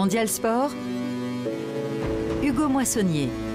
Mondial Sport, Hugo Moissonnier.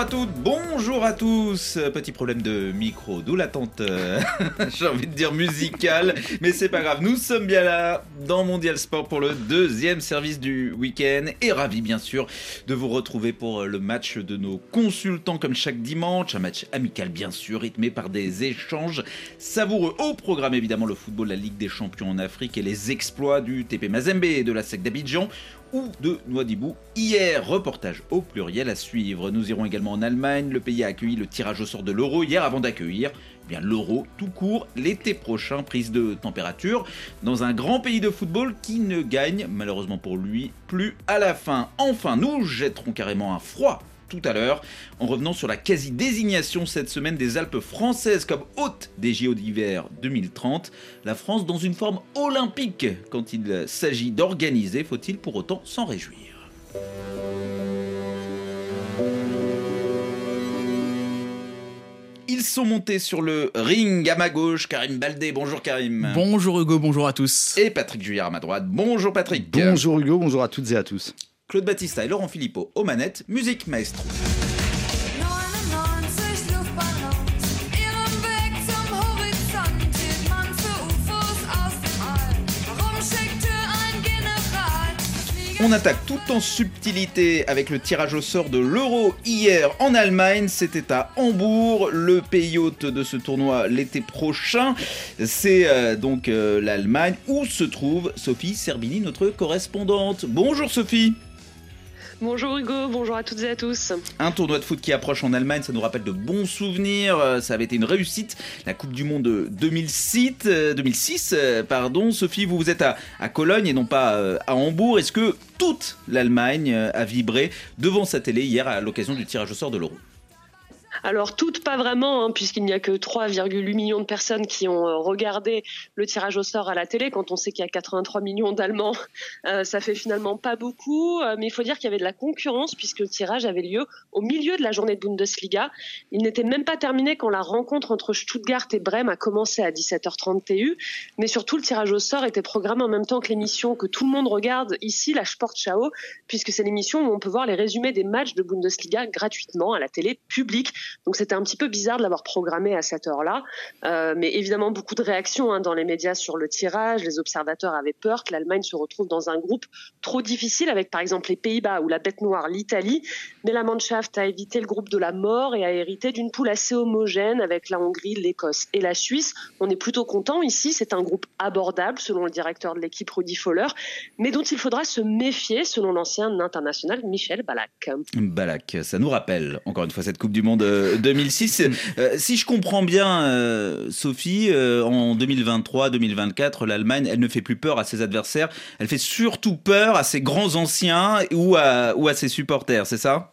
Bonjour à toutes, bonjour à tous. Petit problème de micro, d'où l'attente, euh, j'ai envie de dire musicale, mais c'est pas grave. Nous sommes bien là dans Mondial Sport pour le deuxième service du week-end et ravi bien sûr de vous retrouver pour le match de nos consultants comme chaque dimanche, un match amical bien sûr, rythmé par des échanges savoureux. Au programme évidemment le football, la Ligue des Champions en Afrique et les exploits du TP Mazembe et de la SEC d'Abidjan ou de Noidibou. Hier, reportage au pluriel à suivre. Nous irons également en Allemagne. Le pays a accueilli le tirage au sort de l'euro hier avant d'accueillir eh bien l'euro tout court l'été prochain. Prise de température dans un grand pays de football qui ne gagne malheureusement pour lui plus à la fin. Enfin, nous jetterons carrément un froid tout à l'heure, en revenant sur la quasi-désignation cette semaine des Alpes françaises comme hôte des JO d'hiver 2030. La France dans une forme olympique quand il s'agit d'organiser, faut-il pour autant s'en réjouir? Ils sont montés sur le ring à ma gauche, Karim Baldé. Bonjour Karim. Bonjour Hugo, bonjour à tous. Et Patrick Juillard à ma droite. Bonjour Patrick. Bonjour Hugo, bonjour à toutes et à tous. Claude Battista et Laurent Philippot aux manettes, musique maestro. 99 Luftballons, ihrem Weg zum Horizont hielt man für UFOs aus dem All. Warum schickte ein General Flieger On attaque tout en subtilité avec le tirage au sort de l'Euro hier en Allemagne. C'était à Hambourg, le pays hôte de ce tournoi l'été prochain. C'est euh, donc euh, l'Allemagne où se trouve Sophie Serbini, notre correspondante? Bonjour Sophie. Bonjour Hugo, bonjour à toutes et à tous. Un tournoi de foot qui approche en Allemagne, ça nous rappelle de bons souvenirs. Euh, Ça avait été une réussite. La Coupe du Monde 2006, euh, 2006 euh, pardon. Sophie, vous, vous êtes à, à Cologne et non pas euh, à Hambourg. Est-ce que toute l'Allemagne euh, a vibré devant sa télé hier à l'occasion du tirage au sort de l'Euro? Alors toutes pas vraiment, hein, puisqu'il n'y a que 3,8 millions de personnes qui ont euh, regardé le tirage au sort à la télé. Quand on sait qu'il y a 83 millions d'Allemands, euh, ça fait finalement pas beaucoup. Euh, mais il faut dire qu'il y avait de la concurrence, puisque le tirage avait lieu au milieu de la journée de Bundesliga. Il n'était même pas terminé quand la rencontre entre Stuttgart et Brême a commencé à 17h30 TU. Mais surtout, le tirage au sort était programmé en même temps que l'émission que tout le monde regarde ici, la Sportschau, puisque c'est l'émission où on peut voir les résumés des matchs de Bundesliga gratuitement à la télé publique. Donc c'était un petit peu bizarre de l'avoir programmé à cette heure-là. Euh, mais évidemment, beaucoup de réactions hein, dans les médias sur le tirage. Les observateurs avaient peur que l'Allemagne se retrouve dans un groupe trop difficile avec par exemple les Pays-Bas ou la bête noire, l'Italie. Mais la Mannschaft a évité le groupe de la mort et a hérité d'une poule assez homogène avec la Hongrie, l'Écosse et la Suisse. On est plutôt content ici. C'est un groupe abordable selon le directeur de l'équipe Rudi Foller, mais dont il faudra se méfier selon l'ancien international Michel Ballack. Balak, ça nous rappelle encore une fois cette Coupe du Monde euh, 2006. Euh, si je comprends bien, euh, Sophie, euh, en 2023-2024, l'Allemagne, elle ne fait plus peur à ses adversaires, elle fait surtout peur à ses grands anciens ou à ses supporters, c'est ça?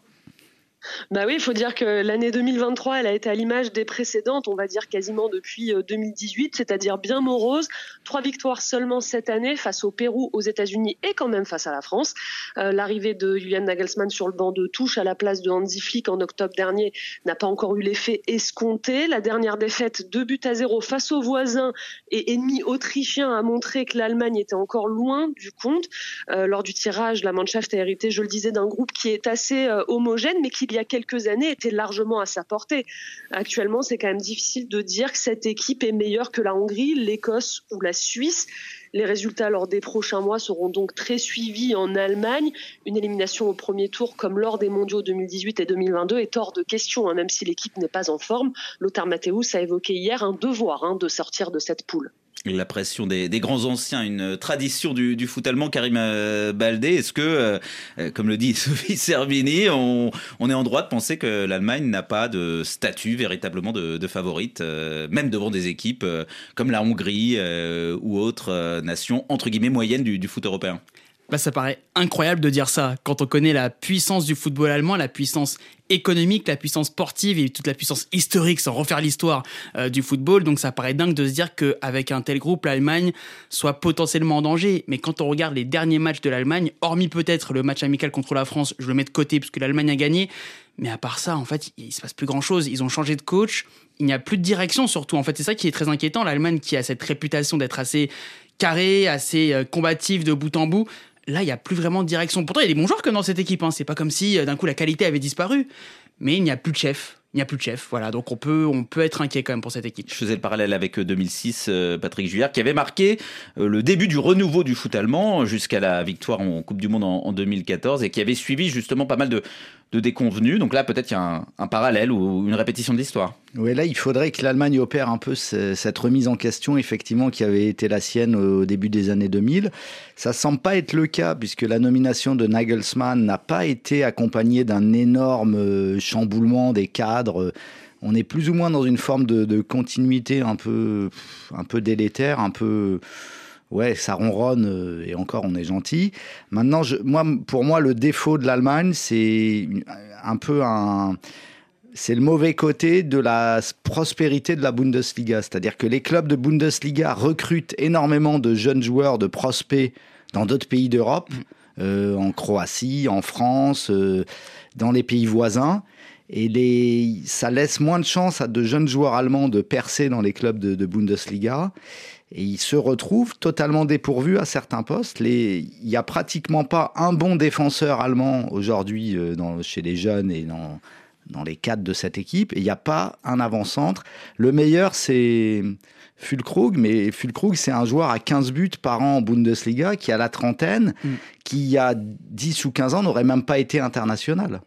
Bah oui, il faut dire que l'année 2023, elle a été à l'image des précédentes, on va dire quasiment depuis euh, 2018, c'est-à-dire bien morose. Trois victoires seulement cette année face au Pérou, aux États-Unis et quand même face à la France. Euh, L'arrivée de Julian Nagelsmann sur le banc de touche à la place de Hansi Flick en octobre dernier n'a pas encore eu l'effet escompté. La dernière défaite, 2 buts à 0 face aux voisins et ennemis autrichiens, a montré que l'Allemagne était encore loin du compte. Euh, lors du tirage, la Mannschaft a hérité, je le disais, d'un groupe qui est assez euh, homogène, mais qui y a quelques années était largement à sa portée. Actuellement, c'est quand même difficile de dire que cette équipe est meilleure que la Hongrie, l'Écosse ou la Suisse. Les résultats lors des prochains mois seront donc très suivis en Allemagne. Une élimination au premier tour, comme lors des mondiaux 2018 et 2022, est hors de question, hein, même si l'équipe n'est pas en forme. Lothar Matthäus a évoqué hier un devoir hein, de sortir de cette poule. La pression des, grands anciens, une tradition du, foot allemand, Karim euh, Baldé. Est-ce que, euh, euh, comme le dit Sophie Servini, on, est en droit de penser que l'Allemagne n'a pas de statut véritablement de, favorite, même devant des équipes comme la Hongrie ou autres nations entre guillemets moyennes du foot européen? Bah, ça paraît incroyable de dire ça quand on connaît la puissance du football allemand, la puissance économique, la puissance sportive et toute la puissance historique sans refaire l'histoire euh, du football. Donc ça paraît dingue de se dire qu'avec un tel groupe, l'Allemagne soit potentiellement en danger. Mais quand on regarde les derniers matchs de l'Allemagne, hormis peut-être le match amical contre la France, je le mets de côté puisque l'Allemagne a gagné. Mais à part ça, en fait, il se passe plus grand-chose. Ils ont changé de coach. Il n'y a plus de direction surtout. En fait, c'est ça qui est très inquiétant. L'Allemagne qui a cette réputation d'être assez carré, assez euh, combatif de bout en bout. Là, il n'y a plus vraiment de direction. Pourtant, il y a des bons joueurs que dans cette équipe. Hein. C'est pas comme si euh, d'un coup la qualité avait disparu. Mais il n'y a plus de chef. Il n'y a plus de chef. Voilà. Donc on peut, on peut être inquiet quand même pour cette équipe. Je faisais le parallèle avec euh, 2006, euh, Patrick Juillard, qui avait marqué euh, le début du renouveau du foot allemand jusqu'à la victoire en Coupe du Monde en 2014 et qui avait suivi justement pas mal de, de déconvenus. Donc là, peut-être qu'il y a un, parallèle ou une répétition de l'histoire. Ouais, là, il faudrait que l'Allemagne opère un peu ce- cette remise en question, effectivement, qui avait été la sienne au début des années 2000. Ça semble pas être le cas, puisque la nomination de Nagelsmann n'a pas été accompagnée d'un énorme euh, chamboulement des cadres. On est plus ou moins dans une forme de, de continuité un peu, un peu délétère, un peu. Ouais, ça ronronne euh, et encore on est gentil. Maintenant, je, moi, pour moi, le défaut de l'Allemagne, c'est un peu un, c'est le mauvais côté de la prospérité de la Bundesliga. C'est-à-dire que les clubs de Bundesliga recrutent énormément de jeunes joueurs, de prospects dans d'autres pays d'Europe, euh, en Croatie, en France, euh, dans les pays voisins. Et les, ça laisse moins de chance à de jeunes joueurs allemands de percer dans les clubs de, de Bundesliga. Et ils se retrouvent totalement dépourvus à certains postes. Les- Il n'y a pratiquement pas un bon défenseur allemand aujourd'hui euh, dans- chez les jeunes et dans, dans les cadres de cette équipe. Et il n'y a pas un avant-centre. Le meilleur, c'est Fulkrug, mais Fulkrug, c'est un joueur à 15 buts par an en Bundesliga qui a la trentaine, Mm. qui il y a 10 ou 15 ans n'aurait même pas été international.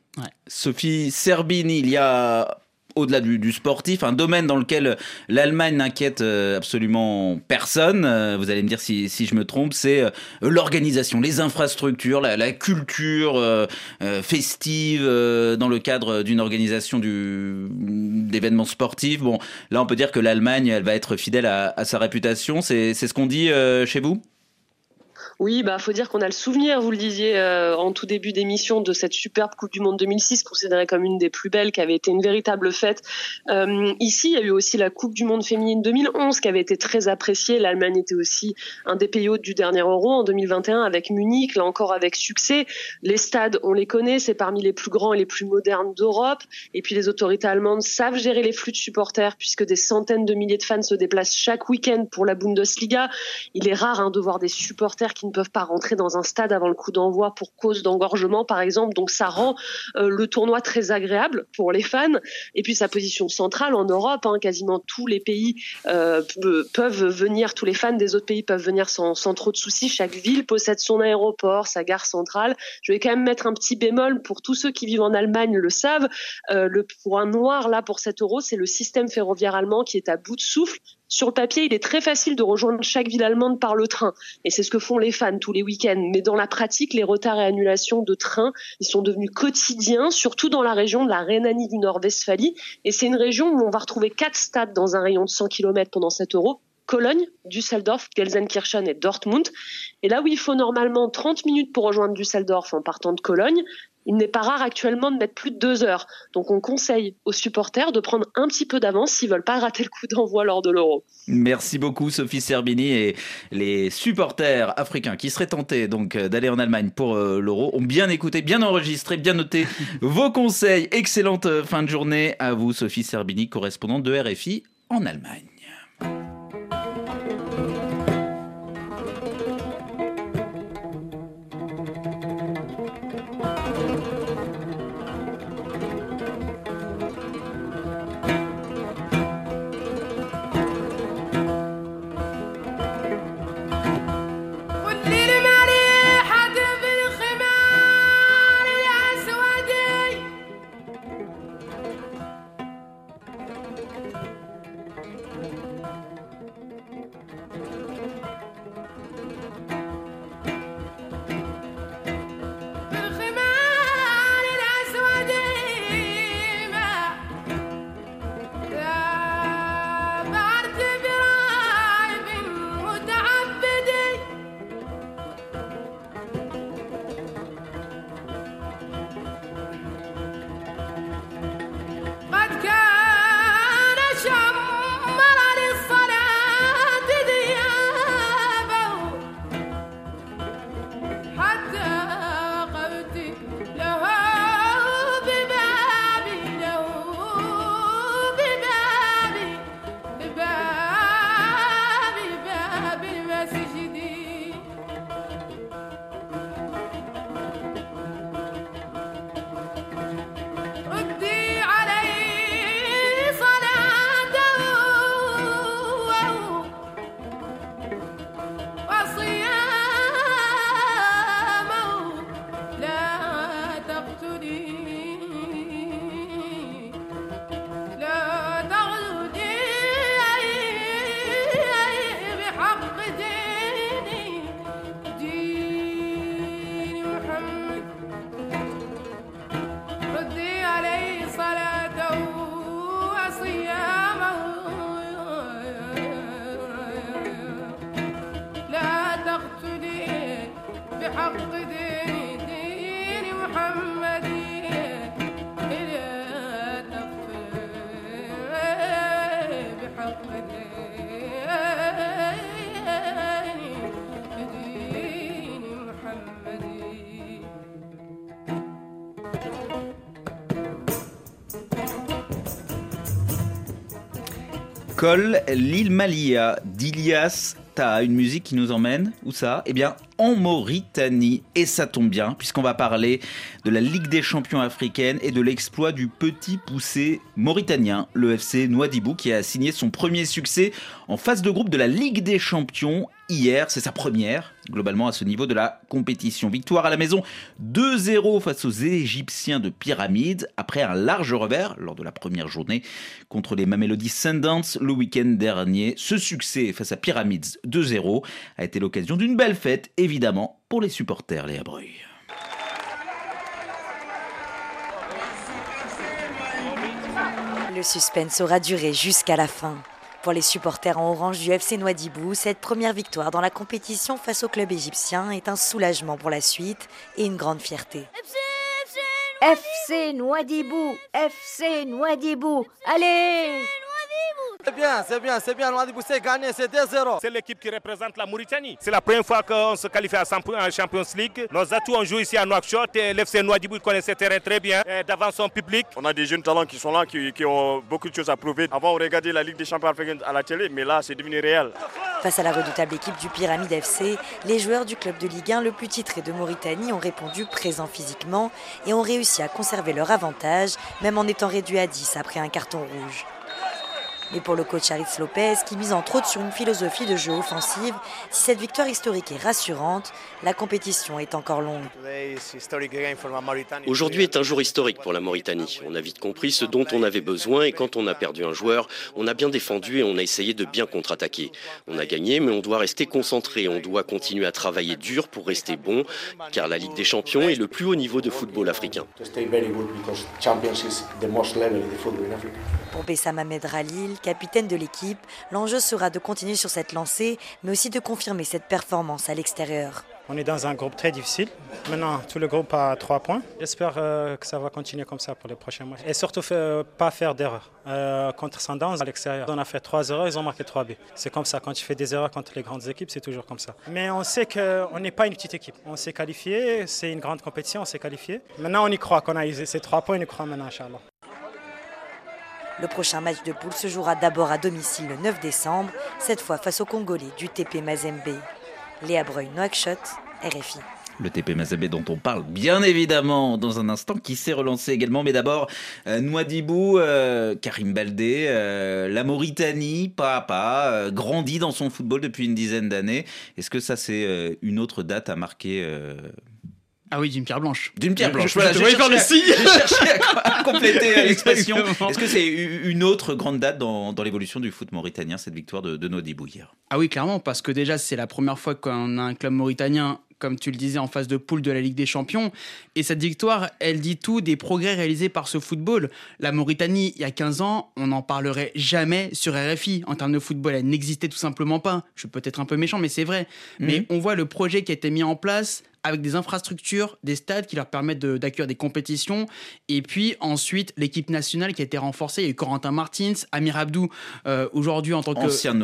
Sophie Serbini, il y a au-delà du, sportif, un domaine dans lequel l'Allemagne n'inquiète euh, absolument personne. Euh, Vous allez me dire si, je me trompe, c'est euh, l'organisation, les infrastructures, la, culture festive dans le cadre d'une organisation d'événements sportifs. Bon, là, on peut dire que l'Allemagne, elle va être fidèle à, sa réputation. C'est ce qu'on dit chez vous? Oui, bah faut dire qu'on a le souvenir, vous le disiez euh, en tout début d'émission, de cette superbe Coupe du Monde 2006, considérée comme une des plus belles, qui avait été une véritable fête. Euh, ici, il y a eu aussi la Coupe du Monde féminine 2011, qui avait été très appréciée. L'Allemagne était aussi un des pays hôtes du dernier Euro en 2021 avec Munich, là encore avec succès. Les stades, on les connaît, c'est parmi les plus grands et les plus modernes d'Europe. Et puis les autorités allemandes savent gérer les flux de supporters, puisque des centaines de milliers de fans se déplacent chaque week-end pour la Bundesliga. Il est rare hein, de voir des supporters qui ne peuvent pas rentrer dans un stade avant le coup d'envoi pour cause d'engorgement, par exemple. Donc ça rend euh, le tournoi très agréable pour les fans. Et puis sa position centrale en Europe, hein, quasiment tous les pays euh, pe- peuvent venir, tous les fans des autres pays peuvent venir sans, trop de soucis. Chaque ville possède son aéroport, sa gare centrale. Je vais quand même mettre un petit bémol pour tous ceux qui vivent en Allemagne le savent. Euh, le point noir là pour cet euro, c'est le système ferroviaire allemand qui est à bout de souffle. Sur le papier, il est très facile de rejoindre chaque ville allemande par le train. Et c'est ce que font les fans tous les week-ends. Mais dans la pratique, les retards et annulations de trains, ils sont devenus quotidiens, surtout dans la région de la Rhénanie du Nord-Westphalie. Et c'est une région où on va retrouver quatre stades dans un rayon de 100 km pendant cet euro. Cologne, Düsseldorf, Gelsenkirchen et Dortmund. Et là où il faut normalement 30 minutes pour rejoindre Düsseldorf en partant de Cologne, il n'est pas rare actuellement de mettre plus de deux heures. Donc on conseille aux supporters de prendre un petit peu d'avance s'ils veulent pas rater le coup d'envoi lors de l'euro. Merci beaucoup Sophie Serbini et les supporters africains qui seraient tentés donc euh, d'aller en Allemagne pour euh, l'Euro ont bien écouté, bien enregistré, bien noté vos conseils. Excellente euh, fin de journée à vous Sophie Serbini, correspondante de RFI en Allemagne. Col l'île Malia d'Ilias Taha, une musique qui nous emmène, où ça? Eh bien, en Mauritanie. Et ça tombe bien, puisqu'on va parler de la Ligue des champions africaine et de l'exploit du petit poussé mauritanien, le FC Nouadhibou, qui a signé son premier succès en phase de groupe de la Ligue des champions hier. C'est sa première, globalement, à ce niveau de la compétition. Victoire à la maison 2-0 face aux Égyptiens de Pyramides, après un large revers lors de la première journée contre les Mamelody Sundowns le week-end dernier. Ce succès face à Pyramides 2-0 a été l'occasion d'une belle fête, évidemment, pour les supporters, les Abreuil. Le suspense aura duré jusqu'à la fin. Pour les supporters en orange du FC Nouadhibou, cette première victoire dans la compétition face au club égyptien est un soulagement pour la suite et une grande fierté. FC Nouadhibou, FC Nouadhibou, allez C'est bien, c'est bien, c'est bien. Nouadhibou c'est gagné, c'est 2-0. C'est l'équipe qui représente la Mauritanie. C'est la première fois qu'on se qualifie à 100 points en Champions League. Nos atouts, on joue ici à Nouakchott et l'FC Nouadhibou connaît ce terrain très bien devant son public. On a des jeunes talents qui sont là, qui, qui ont beaucoup de choses à prouver. Avant, on regardait la Ligue des champions africaine à la télé, mais là, c'est devenu réel. Face à la redoutable équipe du Pyramide FC, les joueurs du club de Ligue 1 le plus titré de Mauritanie ont répondu présents physiquement et ont réussi à conserver leur avantage, même en étant réduits à 10 après un carton rouge. Mais pour le coach Aritz Lopez, qui mise entre autres sur une philosophie de jeu offensive, si cette victoire historique est rassurante, la compétition est encore longue. Aujourd'hui est un jour historique pour la Mauritanie. On a vite compris ce dont on avait besoin et quand on a perdu un joueur, on a bien défendu et on a essayé de bien contre-attaquer. On a gagné, mais on doit rester concentré. On doit continuer à travailler dur pour rester bon, car la Ligue des Champions est le plus haut niveau de football africain. Pour Bessam Ahmed Ralil, capitaine de l'équipe, l'enjeu sera de continuer sur cette lancée, mais aussi de confirmer cette performance à l'extérieur. On est dans un groupe très difficile. Maintenant, tout le groupe a trois points. J'espère euh, que ça va continuer comme ça pour les prochains matchs. Et surtout, pas faire d'erreurs. Euh, contre Sundowns, à l'extérieur, on a fait trois erreurs, ils ont marqué trois buts. C'est comme ça, quand tu fais des erreurs contre les grandes équipes, c'est toujours comme ça. Mais on sait qu'on n'est pas une petite équipe. On s'est qualifié, c'est une grande compétition, on s'est qualifié. Maintenant, on y croit qu'on a eu ces trois points, on y croit maintenant, Inch'Allah. Le prochain match de poule se jouera d'abord à domicile le 9 décembre, cette fois face aux Congolais du TP Mazembe. Léa Breuil, Nouakchott, RFI. Le TP Mazembe dont on parle bien évidemment dans un instant, qui s'est relancé également. Mais d'abord, euh, euh, Karim Baldé, euh, la Mauritanie, pas à euh, grandit dans son football depuis une dizaine d'années. Est-ce que ça, c'est une autre date à marquer Ah oui, d'une pierre blanche. D'une pierre blanche. Je- je Voilà, faire le signe. j'ai cherché à, à compléter l'expression. Est-ce que c'est une autre grande date dans, dans l'évolution du foot mauritanien, cette victoire de, de hier Ah oui, clairement, parce que déjà, c'est la première fois qu'on a un club mauritanien, comme tu le disais, en phase de poule de la Ligue des Champions. Et cette victoire, elle dit tout des progrès réalisés par ce football. La Mauritanie, il y a 15 ans, on n'en parlerait jamais sur RFI. En termes de football, elle n'existait tout simplement pas. Je suis peut-être un peu méchant, mais c'est vrai. Mais on voit le projet qui a été mis en place avec des infrastructures, des stades qui leur permettent de- d'accueillir des compétitions. Et puis ensuite, l'équipe nationale qui a été renforcée. Il y a eu Corentin Martins, Amir Abdou, euh, aujourd'hui en tant que... Ancien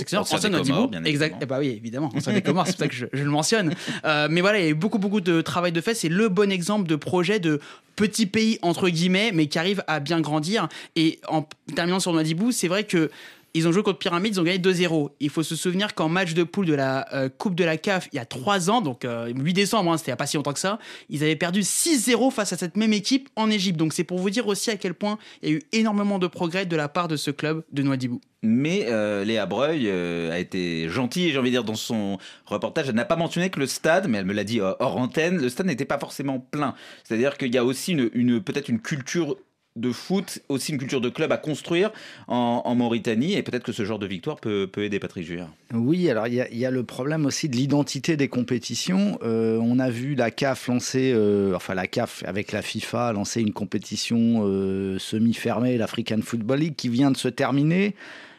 excellent, ancien ancien bien exact. Eh bah oui, évidemment, ancien des Comores, c'est pour ça que je, je le mentionne. Euh, mais voilà, il y a eu beaucoup, beaucoup de travail de fait. C'est le bon exemple de projet de petit pays, entre guillemets, mais qui arrive à bien grandir. Et en terminant sur Nouadhibou, c'est vrai que ils ont joué contre Pyramide, ils ont gagné 2-0. Il faut se souvenir qu'en match de poule de la euh, Coupe de la CAF, il y a 3 ans, donc euh, 8 décembre, hein, c'était pas si longtemps que ça, ils avaient perdu 6-0 face à cette même équipe en Égypte. Donc c'est pour vous dire aussi à quel point il y a eu énormément de progrès de la part de ce club de Nouadhibou. Mais euh, Léa Breuil euh, a été gentille, j'ai envie de dire, dans son reportage. Elle n'a pas mentionné que le stade, mais elle me l'a dit euh, hors antenne, le stade n'était pas forcément plein. C'est-à-dire qu'il y a aussi peut-être une culture de foot, aussi une culture de club à construire en, Mauritanie, et peut-être que ce genre de victoire peut, peut aider Patrick Juillard. Oui, alors il y, y a le problème aussi de l'identité des compétitions. Euh, on a vu la CAF lancer, euh, enfin la CAF avec la FIFA lancer une compétition euh, semi-fermée, l'African Football League, qui vient de se terminer.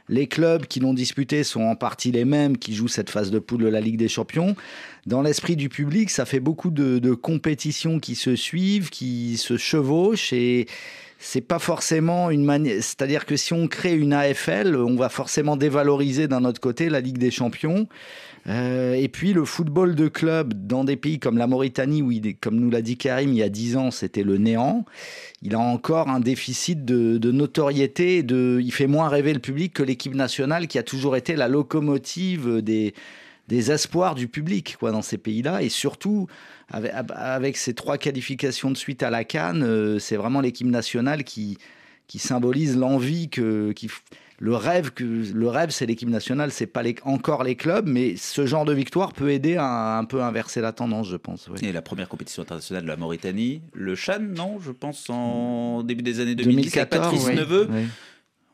Les clubs qui l'ont disputé sont en partie les mêmes qui jouent cette phase de poule de la Ligue des Champions. Dans l'esprit du public, ça fait beaucoup de, de compétitions qui se suivent, qui se chevauchent et c'est pas forcément une manière. C'est-à-dire que si on crée une AFL, on va forcément dévaloriser d'un autre côté la Ligue des Champions. Euh, et puis le football de club dans des pays comme la Mauritanie, où, il comme nous l'a dit Karim, il y a 10 ans, c'était le néant. Il a encore un déficit de, de notoriété. De, il fait moins rêver le public que l'équipe nationale qui a toujours été la locomotive des, des espoirs du public quoi, dans ces pays-là. Et surtout, avec, avec ces trois qualifications de suite à la Cannes, euh, c'est vraiment l'équipe nationale qui, qui symbolise l'envie que. Qui, le rêve, que, le rêve, c'est l'équipe nationale, c'est pas les- encore les clubs, mais ce genre de victoire peut aider à un peu inverser la tendance, je pense. oui. Et la première compétition internationale de la Mauritanie, le Chan, non, je pense en début des années 2010, avec 2014, Patrice oui. Neveu. Oui.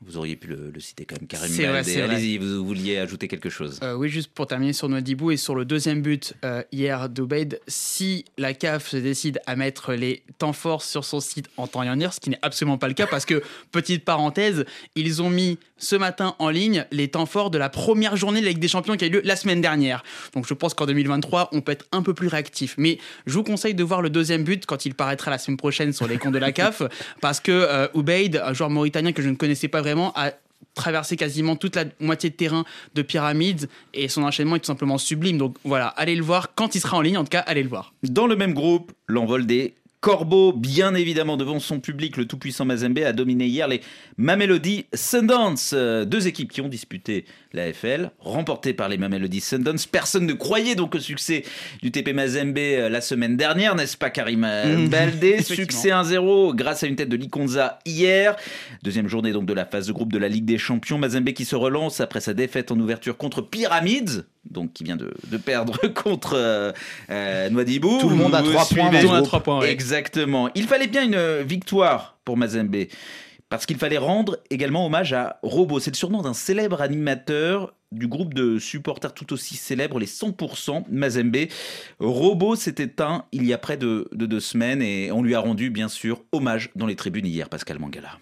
Vous auriez pu le, le citer quand même, vrai. Allez-y, vous vouliez ajouter quelque chose. Euh, oui, juste pour terminer sur Nouadhibou et sur le deuxième but euh, hier d'Obeid, si la CAF se décide à mettre les temps forts sur son site en temps et en heure, ce qui n'est absolument pas le cas parce que, petite parenthèse, ils ont mis ce matin en ligne les temps forts de la première journée de la Ligue des Champions qui a eu lieu la semaine dernière. Donc je pense qu'en 2023, on peut être un peu plus réactif. Mais je vous conseille de voir le deuxième but quand il paraîtra la semaine prochaine sur les comptes de la CAF parce que euh, Ubaid, un joueur mauritanien que je ne connaissais pas vraiment, a traversé quasiment toute la moitié de terrain de Pyramides et son enchaînement est tout simplement sublime. Donc voilà, allez le voir quand il sera en ligne, en tout cas, allez le voir. Dans le même groupe, l'envol des Corbeaux, bien évidemment devant son public, le tout-puissant Mazembe a dominé hier les Mamelody Sundance. Euh, Deux équipes qui ont disputé la FL, remportées par les Mamelody Sundance. Personne ne croyait donc au succès du TP Mazembe euh, la semaine dernière, n'est-ce pas Karim. Baldé? Succès 1-0 grâce à une tête de Likonza hier. Deuxième journée donc de la phase de groupe de la Ligue des Champions. Mazembe qui se relance après sa défaite en ouverture contre Pyramids, donc qui vient de, de perdre contre euh, euh, Nouadhibou. Tout le monde a trois points points, ouais. Exactement. Il fallait bien une euh, victoire pour Mazembe. Parce qu'il fallait rendre également hommage à Robo. C'est le surnom d'un célèbre animateur du groupe de supporters tout aussi célèbre, les 100% Mazembe. Robo s'est éteint il y a près de, de deux semaines et on lui a rendu bien sûr hommage dans les tribunes hier, Pascal Mangala.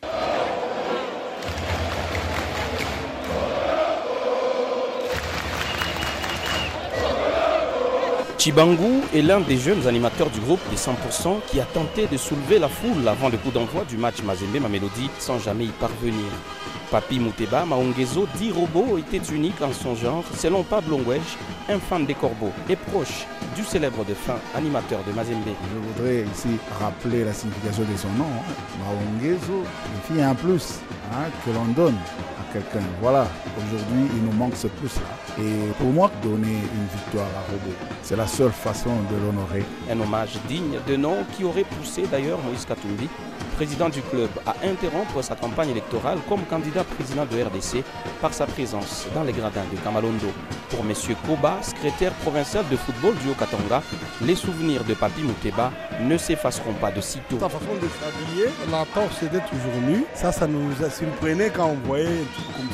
Chibangu est l'un des jeunes animateurs du groupe des 100% qui a tenté de soulever la foule avant le coup d'envoi du match Mazembe Mamelody sans jamais y parvenir. Papi Mouteba Maongezo dit Robo était unique en son genre selon Pablo Ngwej, un fan des corbeaux et proche du célèbre défunt animateur de Mazembe. Je voudrais ici rappeler la signification de son nom, hein. Maongezo, signifie un plus hein, que l'on donne quelqu'un. Voilà, aujourd'hui il nous manque ce plus-là. Et pour moi, donner une victoire à Robo, c'est la seule façon de l'honorer. Un hommage digne de nom qui aurait poussé d'ailleurs Moïse Katumbi, président du club, à interrompre sa campagne électorale comme candidat président de RDC par sa présence dans les gradins de Kamalondo. Pour M. Koba, secrétaire provincial de football du Haut-Katanga, les souvenirs de Papi Mouteba ne s'effaceront pas de sitôt. Sa façon de s'habiller, la torse était toujours nue. Ça, ça nous a surprenait quand on voyait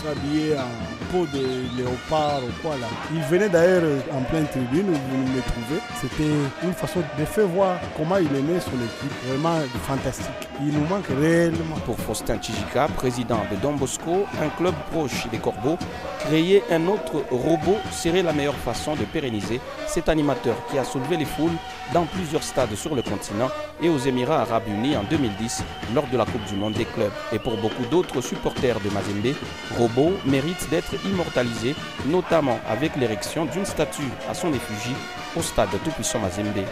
en peau de léopard ou quoi là. Il venait d'ailleurs en pleine tribune où vous me trouvez. C'était une façon de faire voir comment il aimait son équipe. Vraiment fantastique. Il nous manque réellement. Pour Faustin Tchijika, président de Don Bosco, un club proche des Corbeaux, créer un autre robot serait la meilleure façon de pérenniser cet animateur qui a soulevé les foules dans plusieurs stades sur le continent et aux Émirats arabes unis en 2010 lors de la Coupe du Monde des clubs. Et pour beaucoup d'autres supporters de Mazembe, Robot mérite d'être immortalisé, notamment avec l'érection d'une statue à son effigie au stade Tout-Puissant Mazembe.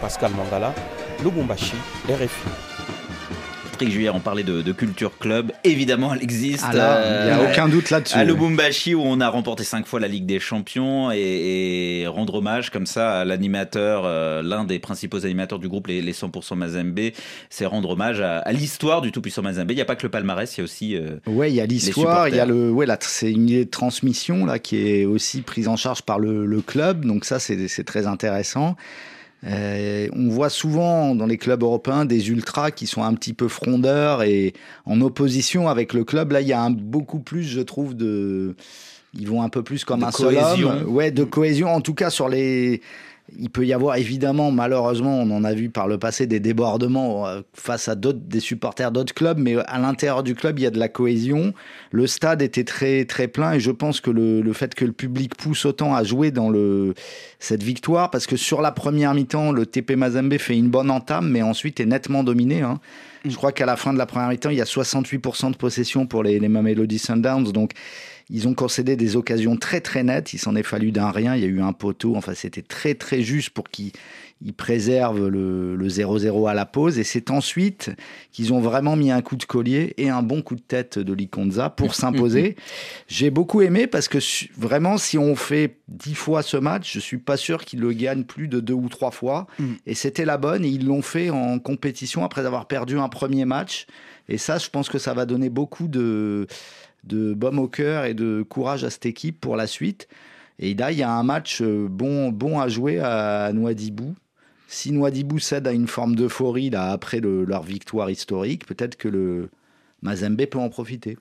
Pascal Mangala, Lubumbashi, RFI. Patrick Juillard, on parlait de, de Culture Club. Évidemment, elle existe. Ah il y a Euh, aucun doute là-dessus. À Lubumbashi, où on a remporté cinq fois la Ligue des Champions et, et rendre hommage comme ça à l'animateur, euh, l'un des principaux animateurs du groupe, les, les 100% Mazembe, c'est rendre hommage à, à l'histoire du tout-puissant Mazembe. Il n'y a pas que le palmarès, il y a aussi. euh, Ouais, il y a l'histoire, il y a le, ouais, c'est une transmission là qui est aussi prise en charge par le, le club, donc ça c'est très intéressant. Euh, on voit souvent dans les clubs européens des ultras qui sont un petit peu frondeurs et en opposition avec le club. Là, il y a un, beaucoup plus, je trouve, de. Ils vont un peu plus comme De un seul cohésion. homme. Ouais, de cohésion. En tout cas, sur les. Il peut y avoir évidemment, malheureusement, on en a vu par le passé des débordements euh, face à d'autres, des supporters d'autres clubs, mais à l'intérieur du club, il y a de la cohésion. Le stade était très, très plein et je pense que le, le fait que le public pousse autant à jouer dans le, cette victoire, parce que sur la première mi-temps, le TP Mazembe fait une bonne entame, mais ensuite est nettement dominé. hein. Je crois qu'à la fin de la première mi-temps, il y a 68% de possession pour les, les Mamelody Sundowns. Donc, ils ont concédé des occasions très très nettes. Il s'en est fallu d'un rien. Il y a eu un poteau. Enfin, c'était très très juste pour qu'ils ils préservent le le 0-0 à la pause. Et c'est ensuite qu'ils ont vraiment mis un coup de collier et un bon coup de tête de Likonza pour s'imposer. J'ai beaucoup aimé parce que vraiment, si on fait dix fois ce match, je suis pas sûr qu'ils le gagnent plus de deux ou trois fois. Et c'était la bonne. Et ils l'ont fait en compétition après avoir perdu un premier match. Et ça, je pense que ça va donner beaucoup de, de baume au cœur et de courage à cette équipe pour la suite. Et là, il y a un match euh, bon, bon à jouer à Nouadhibou. Si Nouadhibou cède à une forme d'euphorie là, après le- leur victoire historique, peut-être que le Mazembe peut en profiter.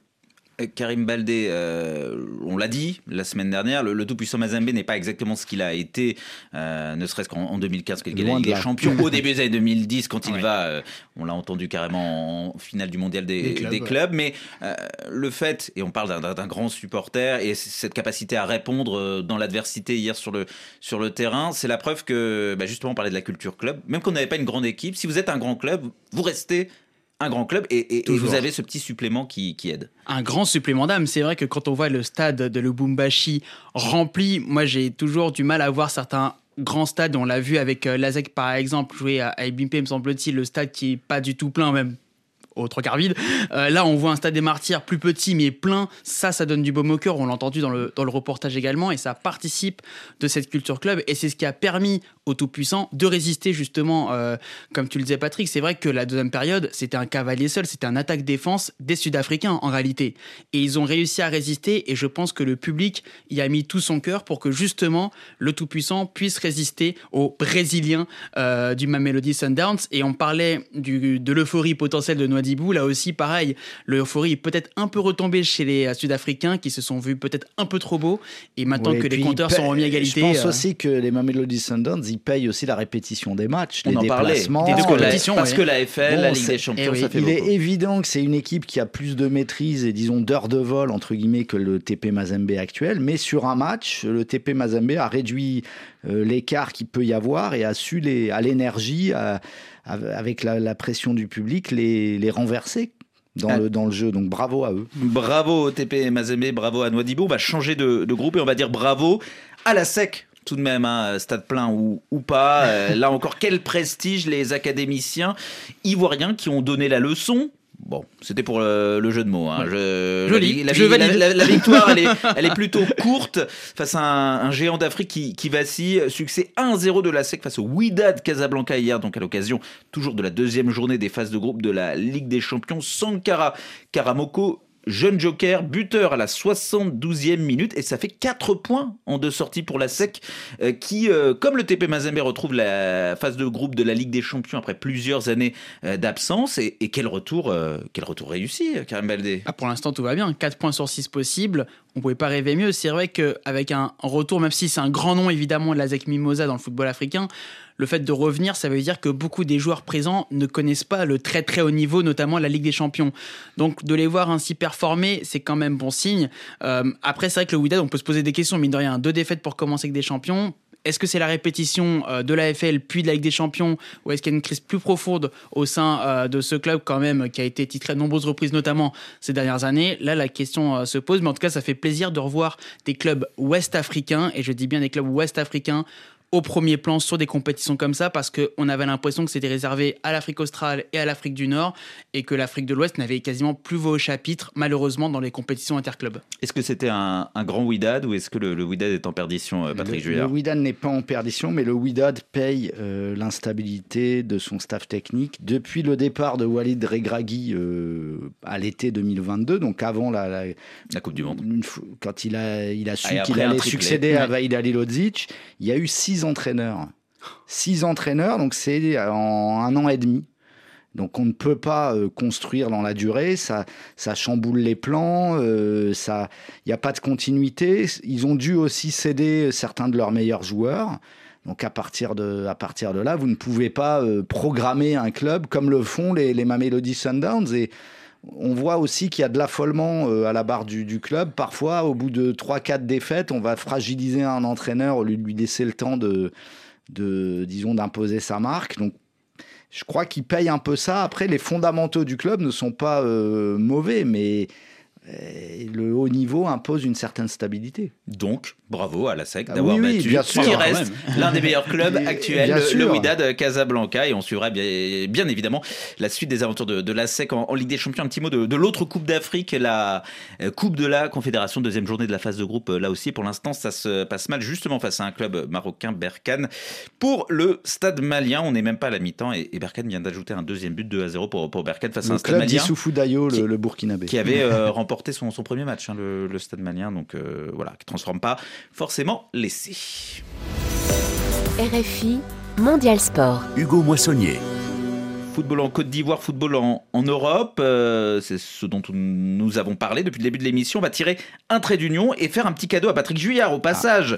Euh, Karim Baldé, euh, on l'a dit la semaine dernière, le, le tout-puissant Mazembe n'est pas exactement ce qu'il a été, euh, ne serait-ce qu'en en 2015, quand il gagne la Loin Ligue de des là. Champions, au début des années 2010, quand il va, euh, on l'a entendu carrément en finale du mondial des, Des clubs, des ouais. clubs, mais euh, le fait, et on parle d'un- grand supporter, et cette capacité à répondre dans l'adversité hier sur le, sur le terrain, c'est la preuve que, bah, justement, on parlait de la culture club, même qu'on n'avait pas une grande équipe, si vous êtes un grand club, vous restez un grand club et, et- et Toujours. vous avez ce petit supplément qui, qui aide. un grand supplément d'âme. C'est vrai que quand on voit le stade de Lubumbashi rempli, moi j'ai toujours du mal à voir certains grands stades. On l'a vu avec euh, Lazek par exemple, jouer à, à Ibimpe, me semble-t-il, le stade qui est pas du tout plein, même aux trois quarts vide. Euh, là, on voit un stade des martyrs plus petit mais plein. Ça, ça donne du baume au cœur. On l'a entendu dans le, dans le reportage également et ça participe de cette culture club. Et c'est ce qui a permis aux tout-puissants de résister justement, euh, comme tu le disais Patrick. C'est vrai que la deuxième période, c'était un cavalier seul, c'était un attaque-défense des Sud-Africains en réalité. Et ils ont réussi à résister et je pense que le public y a mis tout son cœur pour que justement le tout-puissant puisse résister aux Brésiliens euh, du Mamelody Sundowns. Et on parlait du, de l'euphorie potentielle de Là aussi, pareil, l'euphorie est peut-être un peu retombée chez les euh, Sud-Africains qui se sont vus peut-être un peu trop beaux. Et maintenant Ouais, que et les compteurs sont remis à égalité. Je pense euh, aussi que les Mamelody Sundowns, ils payent aussi la répétition des matchs, On les en parlait, déplacements. des deux euh, compétitions, parce oui. que la FL, la Ligue des Champions, eh oui, ça fait Il beaucoup. est évident que c'est une équipe qui a plus de maîtrise et disons d'heures de vol entre guillemets que le TP Mazembe actuel, mais sur un match, le TP Mazembe a réduit euh, l'écart qu'il peut y avoir et a su les, à l'énergie, à- avec la, pression du public, les, les renverser dans, le, dans le jeu. Donc bravo à eux. Bravo TP Mazembe, bravo à Nouadhibou. On va changer de, de groupe et on va dire bravo à la SEC. Tout de même, hein, stade plein ou, ou pas. Euh, là encore, quel prestige les académiciens ivoiriens qui ont donné la leçon. Bon, c'était pour le, le jeu de mots. hein. Je- Joli, la, je la- valide. la- la victoire, elle est, elle est plutôt courte face à un, un géant d'Afrique qui, qui vacille. Succès 1-0 de la SEC face au Wydad Casablanca hier, donc à l'occasion toujours de la deuxième journée des phases de groupe de la Ligue des Champions. Sankara Karamoko Jeune joker, buteur à la 72e minute, et ça fait 4 points en deux sorties pour la SEC, euh, qui, euh, comme le TP Mazembe, retrouve la phase de groupe de la Ligue des Champions après plusieurs années euh, d'absence. Et, quel retour, quel retour réussi, Karim Baldé. Ah, pour l'instant, tout va bien. 4 points sur 6 possibles. On pouvait pas rêver mieux. C'est vrai qu'avec un retour, même si c'est un grand nom évidemment de la ZEC Mimosa dans le football africain, le fait de revenir, ça veut dire que beaucoup des joueurs présents ne connaissent pas le très très haut niveau, notamment la Ligue des Champions. Donc de les voir ainsi performer, c'est quand même bon signe. Euh, après, c'est vrai que le Wydad, on peut se poser des questions, mine de rien. Deux défaites pour commencer avec des champions. Est-ce que c'est la répétition euh, de la FL puis de la Ligue des Champions ou est-ce qu'il y a une crise plus profonde au sein euh, de ce club quand même qui a été titré à de nombreuses reprises notamment ces dernières années? Là la question se pose mais en tout cas ça fait plaisir de revoir des clubs ouest africains et je dis bien des clubs ouest africains au premier plan sur des compétitions comme ça parce qu'on avait l'impression que c'était réservé à l'Afrique australe et à l'Afrique du Nord et que l'Afrique de l'Ouest n'avait quasiment plus voix au chapitre malheureusement dans les compétitions interclubs. Est-ce que c'était un, un grand Wydad ou est-ce que le, le Wydad est en perdition, euh, Patrick Le, le Wydad n'est pas en perdition, mais le Wydad paye euh, l'instabilité de son staff technique depuis le départ de Walid Regragui euh, à l'été 2022, donc avant la, la, la Coupe du Monde. Une quand il a, il a su Ah, qu'il allait triplé. succéder à. Vaïd Alilodzic, il y a eu six entraîneurs. Six entraîneurs, donc c'est en un an et demi. Donc on ne peut pas euh, construire dans la durée, ça, ça chamboule les plans, euh, il n'y a pas de continuité. Ils ont dû aussi céder certains de leurs meilleurs joueurs. Donc à partir de, à partir de là, vous ne pouvez pas euh, programmer un club comme le font les, les Mamelody Sundowns. Et on voit aussi qu'il y a de l'affolement euh, à la barre du, club. Parfois, au bout de 3-4 défaites, on va fragiliser un entraîneur au lieu de lui laisser le temps de, de disons, d'imposer sa marque. Donc je crois qu'il paye un peu ça. Après, les fondamentaux du club ne sont pas euh, mauvais, mais euh, le haut niveau impose une certaine stabilité. Donc, bravo à la SEC Ah d'avoir oui, oui, battu bien sûr. qui reste l'un des meilleurs clubs actuels, le, Wydad Casablanca. Et on suivra bien, bien évidemment la suite des aventures de, de la SEC en, en Ligue des Champions. Un petit mot de, de l'autre Coupe d'Afrique, la euh, Coupe de la Confédération, deuxième journée de la phase de groupe. euh, Là aussi, pour l'instant, ça se passe mal, justement face à un club marocain, Berkane. Pour le Stade malien, on n'est même pas à la mi-temps et, et Berkane vient d'ajouter un deuxième but 2 à 0 pour, pour Berkane face à un Stade club malien d'Issoufou Dayo, le, le Burkinabé. qui avait euh, remporté son, son premier match, hein, le, le Stade malien. Donc euh, voilà, qui transforme pas forcément l'essai. RFI Mondial Sport. Hugo Moissonnier. Football en Côte d'Ivoire, football en, en Europe, euh, c'est ce dont nous avons parlé depuis le début de l'émission. On va tirer un trait d'union et faire un petit cadeau à Patrick Juillard au passage.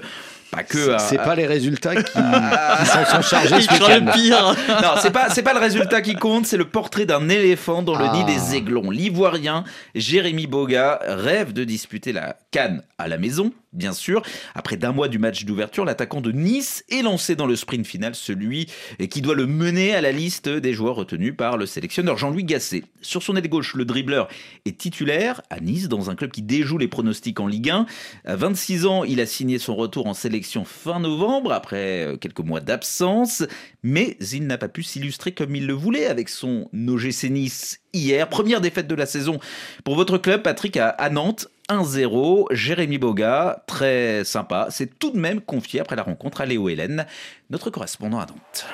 Pas que. C'est- à- pas les résultats qui, qui s'en sont chargés craint le pire. non, c'est pas c'est pas le résultat qui compte, c'est le portrait d'un éléphant dans le Ah. nid des aiglons. L'ivoirien Jérémy Boga rêve de disputer la Cannes à la maison, bien sûr. Après d'un mois du match d'ouverture, l'attaquant de Nice est lancé dans le sprint final, celui qui doit le mener à la liste des joueurs retenus par le sélectionneur Jean-Louis Gasset. Sur son aile gauche, le dribbleur est titulaire à Nice dans un club qui déjoue les pronostics en Ligue 1. À 26 ans, il a signé son retour en sélection fin novembre après euh, quelques mois d'absence, mais il n'a pas pu s'illustrer comme il le voulait avec son OGC Nice hier. Première défaite de la saison pour votre club, Patrick, à, à Nantes. 1-0, Jérémy Boga, très sympa, s'est tout de même confié après la rencontre à Léo Hélène, notre correspondant à Nantes.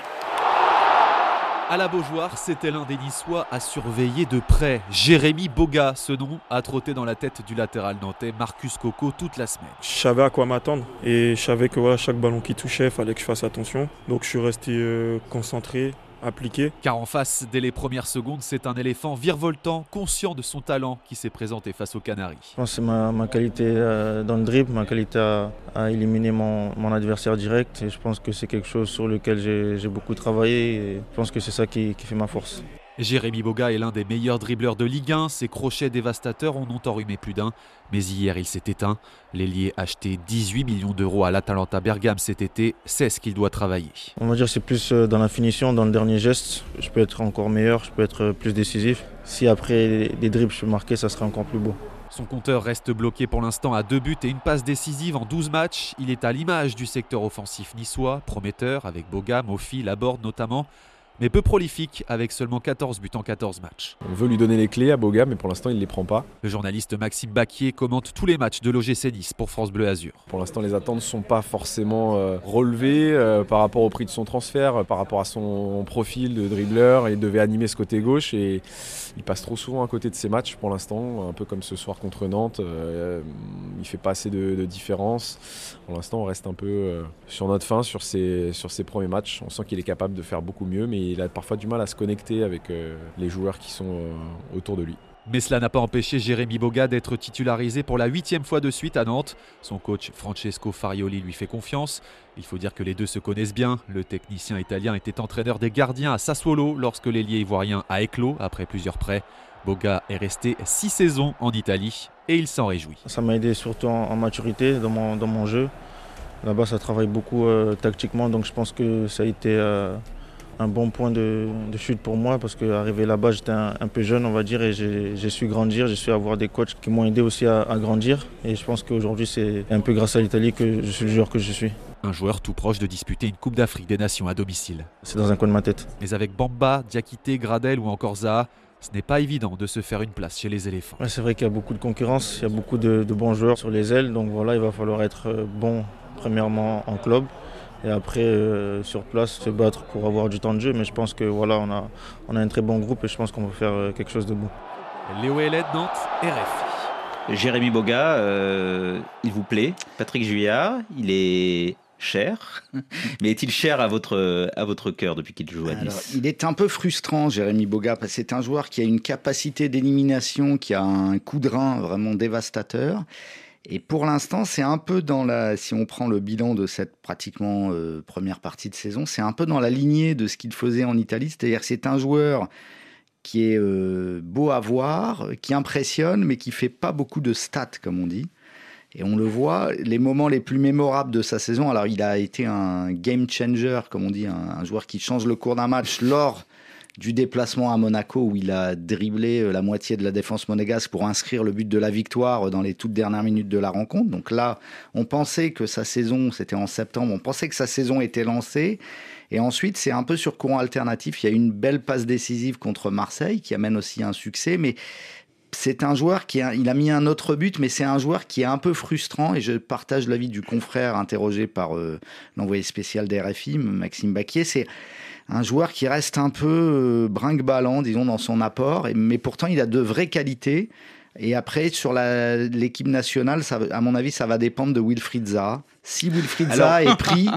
À la Beaujoire, c'était l'un des Niçois à surveiller de près. Jérémy Boga, ce nom a trotté dans la tête du latéral nantais Marcus Coco toute la semaine. Je savais à quoi m'attendre et je savais que voilà, chaque ballon qui touchait, il fallait que je fasse attention. Donc je suis resté euh, concentré, appliqué. Car en face, dès les premières secondes, c'est un éléphant virevoltant, conscient de son talent, qui s'est présenté face aux Canaries. Je pense que c'est ma, ma qualité euh, dans le dribble, ma qualité à, à éliminer mon, mon adversaire direct. Et je pense que c'est quelque chose sur lequel j'ai j'ai beaucoup travaillé et je pense que c'est ça qui, qui fait ma force. Jérémy Boga est l'un des meilleurs dribbleurs de Ligue 1. Ses crochets dévastateurs en ont enrhumé plus d'un. Mais hier, il s'est éteint. L'ailier acheté 18 millions d'euros à l'Atalanta Bergame cet été sait ce qu'il doit travailler. On va dire que c'est plus euh, dans la finition, dans le dernier geste. Je peux être encore meilleur, je peux être euh, plus décisif. Si après des dribbles je peux marquer, ça serait encore plus beau. Son compteur reste bloqué pour l'instant à deux buts et une passe décisive en 12 matchs. Il est à l'image du secteur offensif niçois, prometteur avec Boga, Mofi, Laborde notamment, mais peu prolifique avec seulement 14 buts en 14 matchs. On veut lui donner les clés à Boga, mais pour l'instant, il ne les prend pas. Le journaliste Maxime Baquier commente tous les matchs de l'OGC Nice pour France Bleu Azur. Pour l'instant, les attentes ne sont pas forcément euh, relevées euh, par rapport au prix de son transfert, euh, par rapport à son profil de dribbleur. Il devait animer ce côté gauche et il passe trop souvent à côté de ses matchs pour l'instant, un peu comme ce soir contre Nantes. Il fait pas assez de, de différence. Pour l'instant, on reste un peu sur notre fin sur ses, sur ses premiers matchs. On sent qu'il est capable de faire beaucoup mieux, mais il a parfois du mal à se connecter avec euh, les joueurs qui sont euh, autour de lui. Mais cela n'a pas empêché Jérémy Boga d'être titularisé pour la huitième fois de suite à Nantes. Son coach Francesco Farioli lui fait confiance. Il faut dire que les deux se connaissent bien. Le technicien italien était entraîneur des gardiens à Sassuolo lorsque l'ailier ivoirien a éclos après plusieurs prêts. Boga est resté six saisons en Italie et il s'en réjouit. Ça m'a aidé surtout en, en maturité dans mon, dans mon jeu. Là-bas, ça travaille beaucoup euh, tactiquement, donc je pense que ça a été euh, un bon point de, de chute pour moi parce qu'arrivé là-bas, j'étais un, un peu jeune, on va dire, et j'ai su grandir, j'ai su avoir des coachs qui m'ont aidé aussi à, à grandir. Et je pense qu'aujourd'hui, c'est un peu grâce à l'Italie que je suis le joueur que je suis. Un joueur tout proche de disputer une Coupe d'Afrique des Nations à domicile. C'est dans un coin de ma tête. Mais avec Bamba, Diakité, Gradel ou encore Zaha, ce n'est pas évident de se faire une place chez les éléphants. Ouais, c'est vrai qu'il y a beaucoup de concurrence, il y a beaucoup de, de bons joueurs sur les ailes, donc voilà, il va falloir être euh, bon premièrement en club et après euh, sur place se battre pour avoir du temps de jeu. Mais je pense que voilà, on a, on a un très bon groupe et je pense qu'on va faire euh, quelque chose de beau. Léo Hélène, Nantes, RFI. Jérémy Boga, euh, il vous plaît Patrick Juillard, il est cher, mais est-il cher à votre, à votre cœur depuis qu'il joue à Alors, Nice il est un peu frustrant, Jérémy Boga, parce que c'est un joueur qui a une capacité d'élimination, qui a un coup de rein vraiment dévastateur. Et pour l'instant, c'est un peu dans la. Si on prend le bilan de cette pratiquement euh, première partie de saison, c'est un peu dans la lignée de ce qu'il faisait en Italie. C'est-à-dire c'est un joueur qui est euh, beau à voir, qui impressionne, mais qui fait pas beaucoup de stats, comme on dit. Et on le voit, les moments les plus mémorables de sa saison. Alors, il a été un game changer, comme on dit, un joueur qui change le cours d'un match lors du déplacement à Monaco où il a dribblé euh, la moitié de la défense monégasque pour inscrire le but de la victoire dans les toutes dernières minutes de la rencontre. Donc là, on pensait que sa saison, c'était en septembre, on pensait que sa saison était lancée. Et ensuite, c'est un peu sur courant alternatif. Il y a une belle passe décisive contre Marseille qui amène aussi un succès, mais c'est un joueur qui a, il a mis un autre but, mais c'est un joueur qui est un peu frustrant et je partage l'avis du confrère interrogé par euh, l'envoyé spécial d'RFI, Maxime Baquier. C'est un joueur qui reste un peu euh, brinque-ballant, disons, dans son apport, mais pourtant il a de vraies qualités. Et après, sur l'équipe nationale, à mon avis, ça va dépendre de Wilfried Zaha. Si Wilfried Zaha est pris,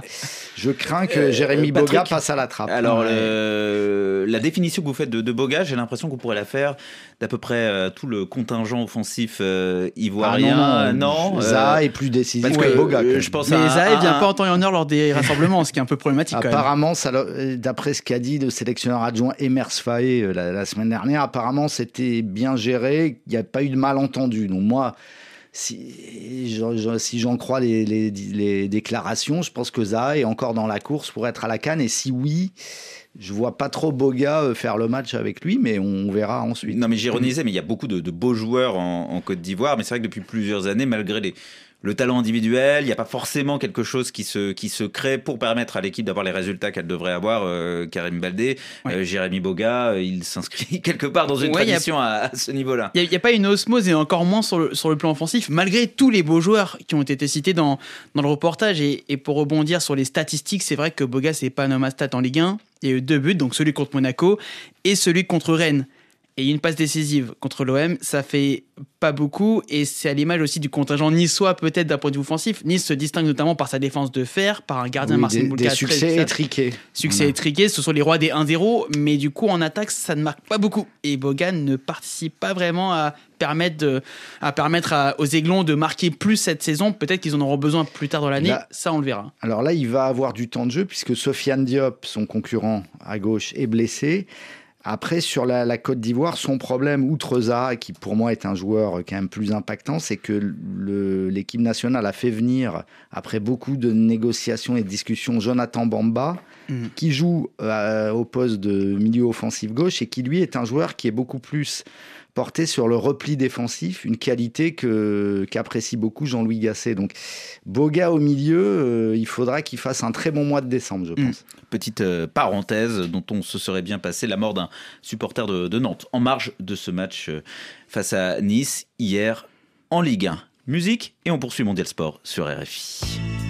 je crains que Euh, Jérémy Patrick, Boga passe à la trappe. Alors, Ouais. le- la définition que vous faites de, de Boga, j'ai l'impression que vous pourrez la faire d'à peu près euh, tout le contingent offensif euh, ivoirien. Ah non, non, Zaha est plus décisif parce que que Boga, euh, je pense Mais à, Zaha, il vient pas en temps et en heure lors des rassemblements, ce qui est un peu problématique. Apparemment, euh, d'après ce qu'a dit le sélectionneur adjoint Emers Faé euh, la, la semaine dernière, apparemment c'était bien géré, il n'y a pas eu de malentendu. Donc moi, si j'en crois les, déclarations, je pense que Zaha est encore dans la course pour être à la canne. Et si oui, je vois pas trop Boga euh, faire le match avec lui, mais on verra ensuite. Non, mais j'ironisais, mais il y a beaucoup de, de beaux joueurs en, en Côte d'Ivoire. Mais c'est vrai que depuis plusieurs années, malgré les, le talent individuel, il n'y a pas forcément quelque chose qui se, qui se crée pour permettre à l'équipe d'avoir les résultats qu'elle devrait avoir. Euh, Karim Baldé, euh, Jérémy Boga, euh, il s'inscrit quelque part dans une Ouais, a- tradition à, à ce niveau-là. Il n'y a, pas une osmose et encore moins sur le, sur le plan offensif, malgré tous les beaux joueurs qui ont été cités dans, dans le reportage. Et, et pour rebondir sur les statistiques, c'est vrai que Boga, c'est pas un homme à stats en Ligue 1. Il y a eu deux buts, donc celui contre Monaco et celui contre Rennes. Et une passe décisive contre l'OM, ça fait pas beaucoup. Et c'est à l'image aussi du contingent niçois, peut-être d'un point de vue offensif. Nice se distingue notamment par sa défense de fer, par un gardien Oui, Marcel des, Boulka des très succès étriqués. Succès Voilà. étriqué, ce sont les rois des 1-0, mais du coup en attaque ça ne marque pas beaucoup. Et Bogan ne participe pas vraiment à permettre, de- à permettre à- aux Aiglons de marquer plus cette saison. Peut-être qu'ils en auront besoin plus tard dans l'année, ça on le verra. Alors là, il va avoir du temps de jeu puisque Sofiane Diop, son concurrent à gauche, est blessé. Après, sur la, la Côte d'Ivoire, son problème, outre Zaha, qui pour moi est un joueur quand même plus impactant, c'est que l'équipe nationale a fait venir, après beaucoup de négociations et de discussions, Jonathan Bamba, Mhm. qui joue euh, au poste de milieu offensif gauche et qui lui est un joueur qui est beaucoup plus porté sur le repli défensif, une qualité que qu'apprécie beaucoup Jean-Louis Gasset. Donc Boga au milieu, euh, il faudra qu'il fasse un très bon mois de décembre, je pense. Petite euh, parenthèse dont on se serait bien passé la mort d'un supporter de, de Nantes en marge de ce match euh, face à Nice hier en Ligue 1. Musique et on poursuit Mondial Sport sur RFI.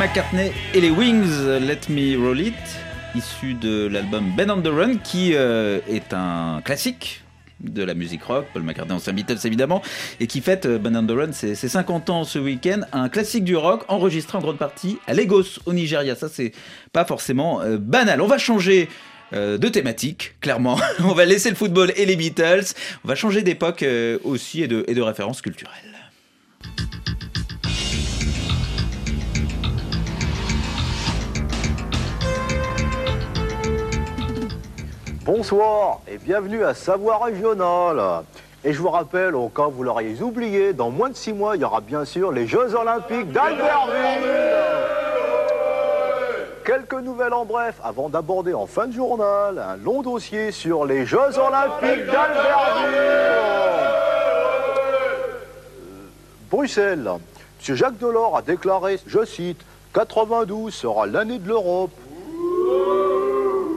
McCartney et les Wings, Let Me Roll It, issu de l'album Ben on the Run, qui euh, est un classique de la musique rock, Paul McCartney ancien Beatles évidemment, et qui fête euh, Ben on the Run ses, ses 50 ans ce week-end, un classique du rock enregistré en grande partie à Lagos au Nigeria. Ça c'est pas forcément euh, banal. On va changer euh, de thématique, clairement. On va laisser le football et les Beatles. On va changer d'époque aussi et de, et de références culturelles. Bonsoir et bienvenue à Savoir Régional. Et je vous rappelle, au cas où vous l'auriez oublié, dans moins de six mois, il y aura bien sûr les Jeux Olympiques d'Albertville. Quelques nouvelles en bref, avant d'aborder en fin de journal un long dossier sur les Jeux Olympiques d'Albertville. Bruxelles. M. Jacques Delors a déclaré, je cite, 92 sera l'année de l'Europe.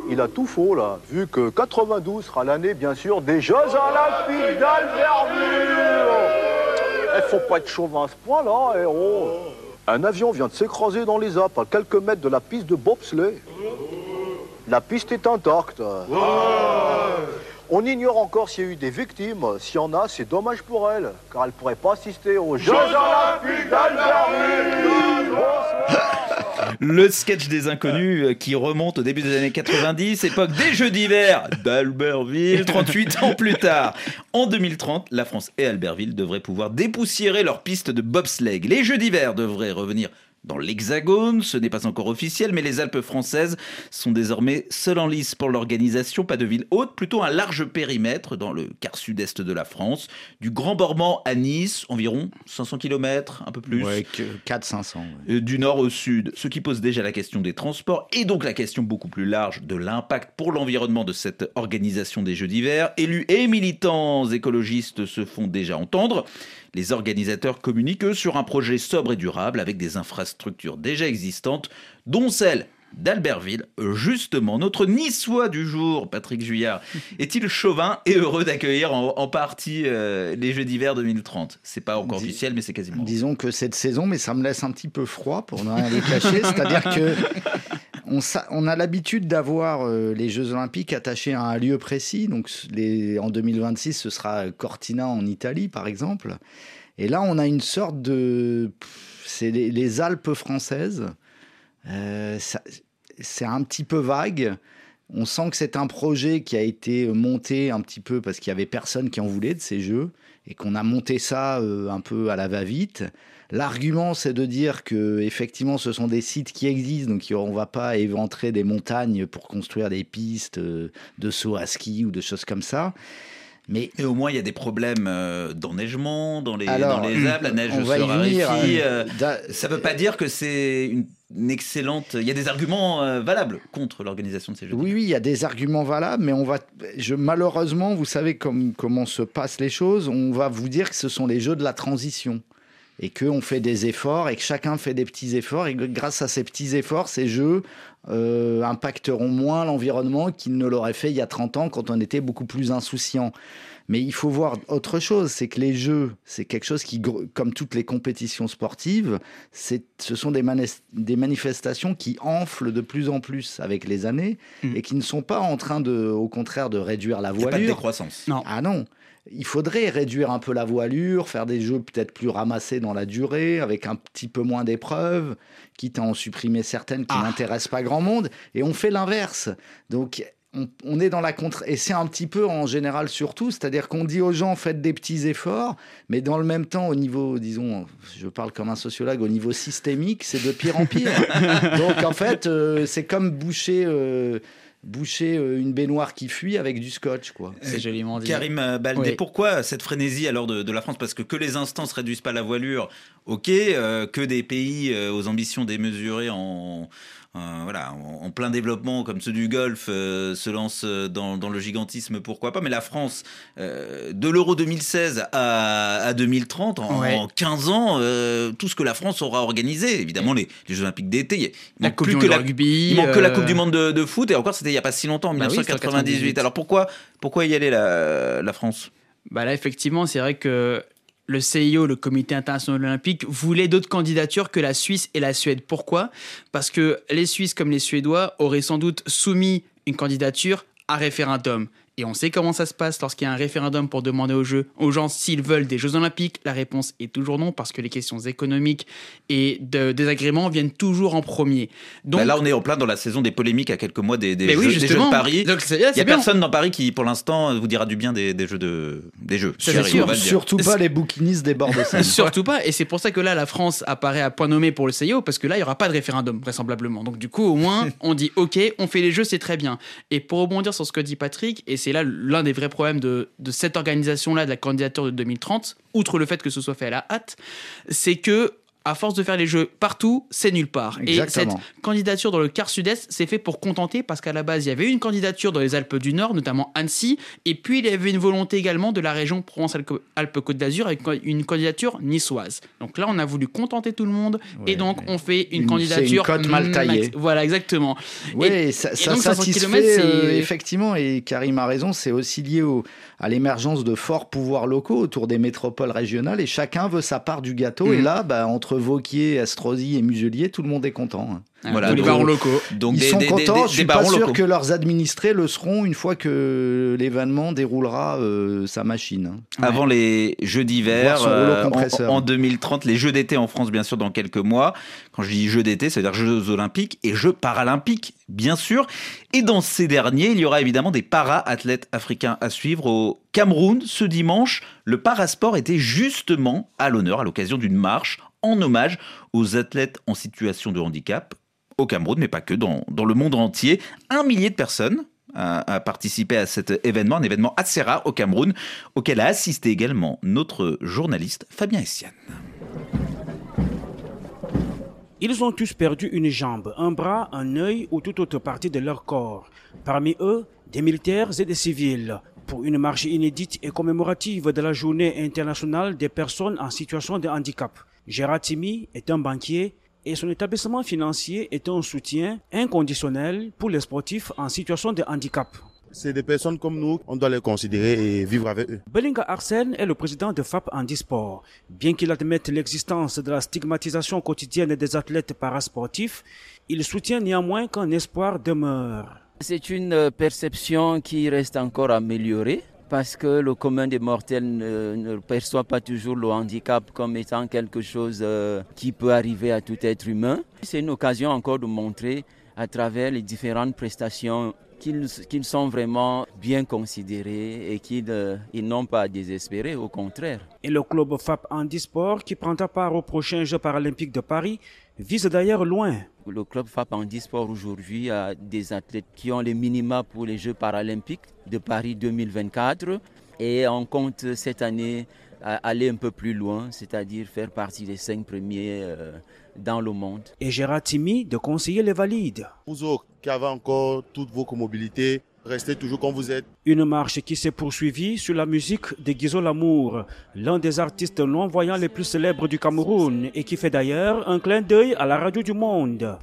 Il a tout faux là, vu que 92 sera l'année bien sûr des Jeux Olympiques d'Albertville. Il faut pas être chauvin à ce point-là, héros. Un avion vient de s'écraser dans les Alpes à quelques mètres de la piste de bobsleigh. La piste est intacte. On ignore encore s'il y a eu des victimes. S'il y en a, c'est dommage pour elles, car elles ne pourraient pas assister aux Jeux Olympiques d'Albertville. Le sketch des inconnus euh, qui remonte au début des années 90, époque des Jeux d'hiver d'Albertville, 38 ans plus tard. En 2030, la France et Albertville devraient pouvoir dépoussiérer leur piste de bobsleigh. Les Jeux d'hiver devraient revenir dans l'Hexagone, ce n'est pas encore officiel, mais les Alpes françaises sont désormais seules en lice pour l'organisation. Pas de ville haute, plutôt un large périmètre dans le quart sud-est de la France, du Grand Bormand à Nice, environ 500 km, un peu plus. Ouais, 400-500. Euh, du nord au sud, ce qui pose déjà la question des transports et donc la question beaucoup plus large de l'impact pour l'environnement de cette organisation des Jeux d'hiver. Élus et militants écologistes se font déjà entendre. Les organisateurs communiquent eux, sur un projet sobre et durable avec des infrastructures déjà existantes, dont celle d'Albertville. Justement, notre niçois du jour, Patrick Juillard, est-il chauvin et heureux d'accueillir en, en partie euh, les Jeux d'hiver 2030 C'est pas encore Dis- officiel, mais c'est quasiment. Disons que cette saison, mais ça me laisse un petit peu froid pour ne rien les cacher. C'est-à-dire que on, a l'habitude d'avoir euh, les Jeux Olympiques attachés à un lieu précis. Donc en 2026, ce sera Cortina en Italie, par exemple. Et là, on a une sorte de. C'est les, Alpes françaises. Euh, c'est un petit peu vague. On sent que c'est un projet qui a été monté un petit peu parce qu'il y avait personne qui en voulait de ces jeux et qu'on a monté ça euh, un peu à la va-vite. L'argument, c'est de dire que effectivement, ce sont des sites qui existent, donc on va pas éventrer des montagnes pour construire des pistes euh, de saut à ski ou de choses comme ça. Mais Et au moins, il y a des problèmes euh, d'enneigement dans les, Alors, dans les Alpes, la neige se raréfie. ça ne veut pas dire que c'est une excellente. Il y a des arguments euh, valables contre l'organisation de ces Jeux. Oui, oui, il y a des arguments valables, mais on va, je, malheureusement, vous savez comme, comment se passent les choses. On va vous dire que ce sont les jeux de la transition et qu'on fait des efforts et que chacun fait des petits efforts et que grâce à ces petits efforts, ces jeux euh, impacteront moins l'environnement qu'ils ne l'auraient fait il y a 30 ans quand on était beaucoup plus insouciant. Mais il faut voir autre chose, c'est que les jeux, c'est quelque chose qui, comme toutes les compétitions sportives, c'est, ce sont des, manes- des manifestations qui enflent de plus en plus avec les années et qui ne sont pas en train de, au contraire, de réduire la Il n'y a voilure. pas de décroissance. Non. Ah non. Il faudrait réduire un peu la voilure, faire des jeux peut-être plus ramassés dans la durée, avec un petit peu moins d'épreuves, quitte à en supprimer certaines qui n'intéressent pas grand monde. Et on fait l'inverse. Donc on, on est dans la contre. Et c'est un petit peu en général surtout, c'est-à-dire qu'on dit aux gens faites des petits efforts, mais dans le même temps, au niveau, disons, je parle comme un sociologue, au niveau systémique, c'est de pire en pire. Donc en fait, euh, c'est comme boucher. euh, boucher euh, une baignoire qui fuit avec du scotch quoi. C'est joliment dit. Karim Baldé, Oui. pourquoi cette frénésie alors de, de la France? Parce que que les instances réduisent pas la voilure, ok, euh, que des pays euh, aux ambitions démesurées en, voilà, en, en plein développement comme ceux du Golfe euh, se lancent euh, dans, dans le gigantisme, pourquoi pas Mais la France, euh, de l'Euro 2016 à, à 2030, en, Ouais. en 15 ans, euh, tout ce que la France aura organisé, évidemment les, les Jeux Olympiques d'été, il manque plus que la rugby, il manque que la euh, Coupe du Monde de, de foot, et encore c'était il y a pas si longtemps, en Bah 1998. 1998. Alors pourquoi, pourquoi y aller la, la France? Bah là, effectivement, c'est vrai que le CIO, le Comité international olympique, voulait d'autres candidatures que la Suisse et la Suède. Pourquoi? Parce que les Suisses comme les Suédois auraient sans doute soumis une candidature à référendum. Et on sait comment ça se passe lorsqu'il y a un référendum pour demander aux, jeux, aux gens s'ils veulent des Jeux Olympiques. La réponse est toujours non parce que les questions économiques et de désagréments viennent toujours en premier. Donc, Bah là, on est en plein dans la saison des polémiques à quelques mois des, jeux, oui, des Jeux justement. de Paris. Donc, Il n'y a bien. personne dans Paris qui, pour l'instant, vous dira du bien des, des jeux de des jeux. Sûr. Surtout pas les bouquinistes des bords de Seine. Surtout pas. Et c'est pour ça que là, la France apparaît à point nommé pour le CIO, parce que là, il n'y aura pas de référendum, vraisemblablement. Donc, du coup, au moins, on dit OK, on fait les jeux, c'est très bien. Et pour rebondir sur ce que dit Patrick, et c'est là l'un des vrais problèmes de, de cette organisation-là, de la candidature de 2030, outre le fait que ce soit fait à la hâte, c'est que. À force de faire les jeux partout, c'est nulle part. Exactement. Et cette candidature dans le quart sud-est, c'est fait pour contenter parce qu'à la base, il y avait une candidature dans les Alpes du Nord, notamment Annecy, et puis il y avait une volonté également de la région Provence-Alpes-Côte d'Azur avec une candidature niçoise. Donc là, on a voulu contenter tout le monde et donc on fait une, Une- candidature. une cote mal taillée. Voilà, exactement. Oui, Et- ça, et ça donc, 500 satisfait euh, effectivement, et Karim a raison, c'est aussi lié au- à l'émergence de forts pouvoirs locaux autour des métropoles régionales, et chacun veut sa part du gâteau, Mhm. et là, bah, entre Vauquier, Estrosi et Muselier, tout le monde est content. hein. Voilà, tous les barons locaux. Donc Ils des, sont des- contents, des- je suis pas sûr locaux. que leurs administrés le seront une fois que l'événement déroulera euh, sa machine. hein. Avant les Jeux d'hiver, euh, en 2030, les Jeux d'été en France, bien sûr, dans quelques mois. Quand je dis Jeux d'été, c'est-à-dire Jeux olympiques et Jeux paralympiques, bien sûr. Et dans ces derniers, il y aura évidemment des para-athlètes africains à suivre au Cameroun. Ce dimanche, le parasport était justement à l'honneur à l'occasion d'une marche en hommage aux athlètes en situation de handicap au Cameroun, mais pas que, dans, dans le monde entier. Un millier de personnes a, a participé à cet événement, un événement assez rare au Cameroun, auquel a assisté également notre journaliste Fabien Essian. Ils ont tous perdu une jambe, un bras, un œil ou toute autre partie de leur corps. Parmi eux, des militaires et des civils. Pour une marche inédite et commémorative de la journée internationale des personnes en situation de handicap. Gérard Timi est un banquier et son établissement financier est un soutien inconditionnel pour les sportifs en situation de handicap. C'est des personnes comme nous, on doit les considérer et vivre avec eux. Belinga Arsène est le président de FAP Handisport. Bien qu'il admette l'existence de la stigmatisation quotidienne des athlètes parasportifs, il soutient néanmoins qu'un espoir demeure. C'est une perception qui reste encore améliorée parce que le commun des mortels ne, perçoit pas toujours le handicap comme étant quelque chose euh, qui peut arriver à tout être humain. C'est une occasion encore de montrer à travers les différentes prestations qu'ils sont vraiment bien considérés et qu'ils euh, n'ont pas à désespérer, au contraire. Et le club FAP Handisport, qui prendra part aux prochains Jeux paralympiques de Paris, vise d'ailleurs loin. Le club FAP Handisport aujourd'hui a des athlètes qui ont les minima pour les Jeux paralympiques de Paris 2024 et on compte cette année à aller un peu plus loin, c'est-à-dire faire partie des cinq premiers euh, dans le monde. Et Gérard Timi de conseiller les valides. Vous autres qui avez encore toutes vos comobilités, restez toujours comme vous êtes. Une marche qui s'est poursuivie sur la musique de Guizo Lamour, l'un des artistes non-voyants les plus célèbres du Cameroun et qui fait d'ailleurs un clin d'œil à la radio du monde.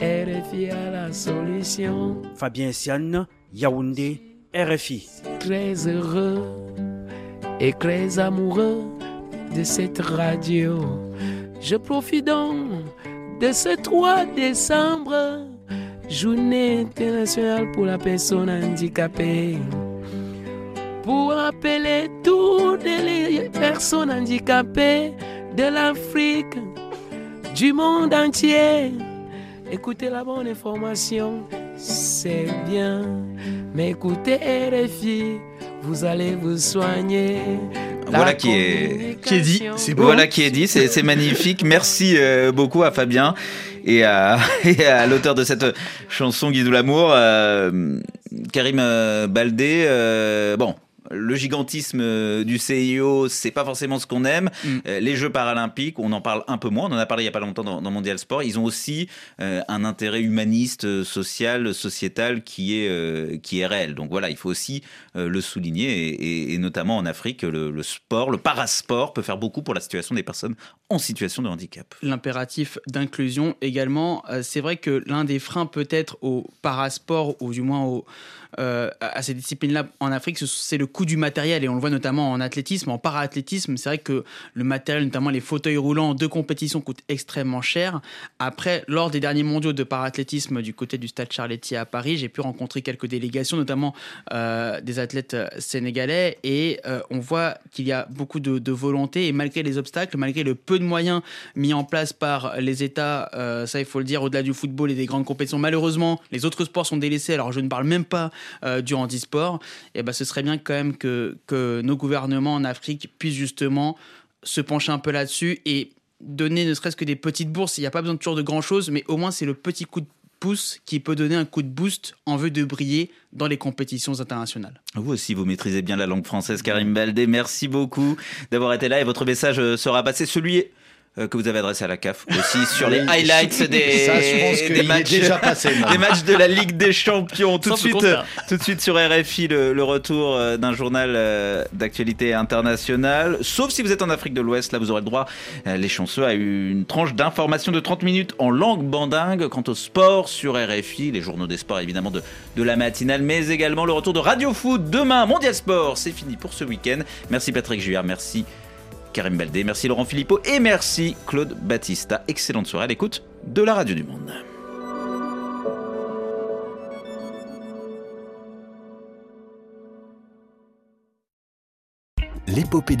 RFI à la solution. Fabien Sian, Yaoundé, RFI. Très heureux et très amoureux de cette radio. Je profite donc de ce 3 décembre, journée internationale pour la personne handicapée. Pour appeler toutes les personnes handicapées de l'Afrique, du monde entier. Écoutez la bonne information, c'est bien. Mais écoutez RFI, vous allez vous soigner. La Voilà qui est, Qui est dit, c'est beau. Voilà qui est dit, c'est c'est magnifique. Merci euh, beaucoup à Fabien et à, l'auteur de cette chanson Guidou l'amour, euh, Karim euh, Baldé. euh, bon. Le gigantisme euh, du CIO, c'est pas forcément ce qu'on aime. Euh, les Jeux paralympiques, on en parle un peu moins. On en a parlé il y a pas longtemps dans, dans Mondial Sport. Ils ont aussi euh, un intérêt humaniste, social, sociétal qui est euh, qui est réel. Donc voilà, il faut aussi euh, le souligner et, et- et notamment en Afrique, le, le sport, le parasport peut faire beaucoup pour la situation des personnes en situation de handicap. l'impératif d'inclusion également. C'est vrai que l'un des freins peut-être au parasport, ou du moins au, euh, à ces disciplines-là en Afrique, ce- c'est le coût du matériel et on le voit notamment en athlétisme, en para-athlétisme, c'est vrai que le matériel, notamment les fauteuils roulants de compétition coûtent extrêmement cher. Après, lors des derniers mondiaux de para-athlétisme du côté du stade Charletti à Paris, j'ai pu rencontrer quelques délégations, notamment euh, des athlètes sénégalais et euh, on voit qu'il y a beaucoup de, volonté et malgré les obstacles, malgré le peu de moyens mis en place par les États, euh, ça il faut le dire, au-delà du football et des grandes compétitions, malheureusement, les autres sports sont délaissés. Alors je ne parle même pas euh, du handisport. Et ben, ce serait bien quand même que, que nos gouvernements en Afrique puissent justement se pencher un peu là-dessus et donner ne serait-ce que des petites bourses. Il n'y a pas besoin toujours de grand-chose, mais au moins c'est le petit coup de pouce qui peut donner un coup de boost en vue de briller dans les compétitions internationales. Vous aussi, vous maîtrisez bien la langue française, Karim Baldé. Merci beaucoup d'avoir été là et votre message sera passé. Celui euh, que vous avez adressé à la CAF aussi sur les highlights des, Ça, je pense des qu'il est matchs, déjà passé, des matchs de la Ligue des Champions. Tout de suite, hein. tout de suite sur RFI, le, le retour euh, d'un journal euh, d'actualité internationale. Sauf si vous êtes en Afrique de l'Ouest, là vous aurez le droit, euh, les chanceux, à une tranche d'information de 30 minutes en langue bandingue quant au sport sur RFI, les journaux des sports évidemment de, de la matinale, mais également le retour de Radio Foot demain, Mondial Sport. C'est fini pour ce week-end. Merci Patrick Juillard, merci Karim Baldé, merci Laurent Philippot et merci Claude Battista. Excellente soirée à l'écoute de la Radio du Monde. L'épopée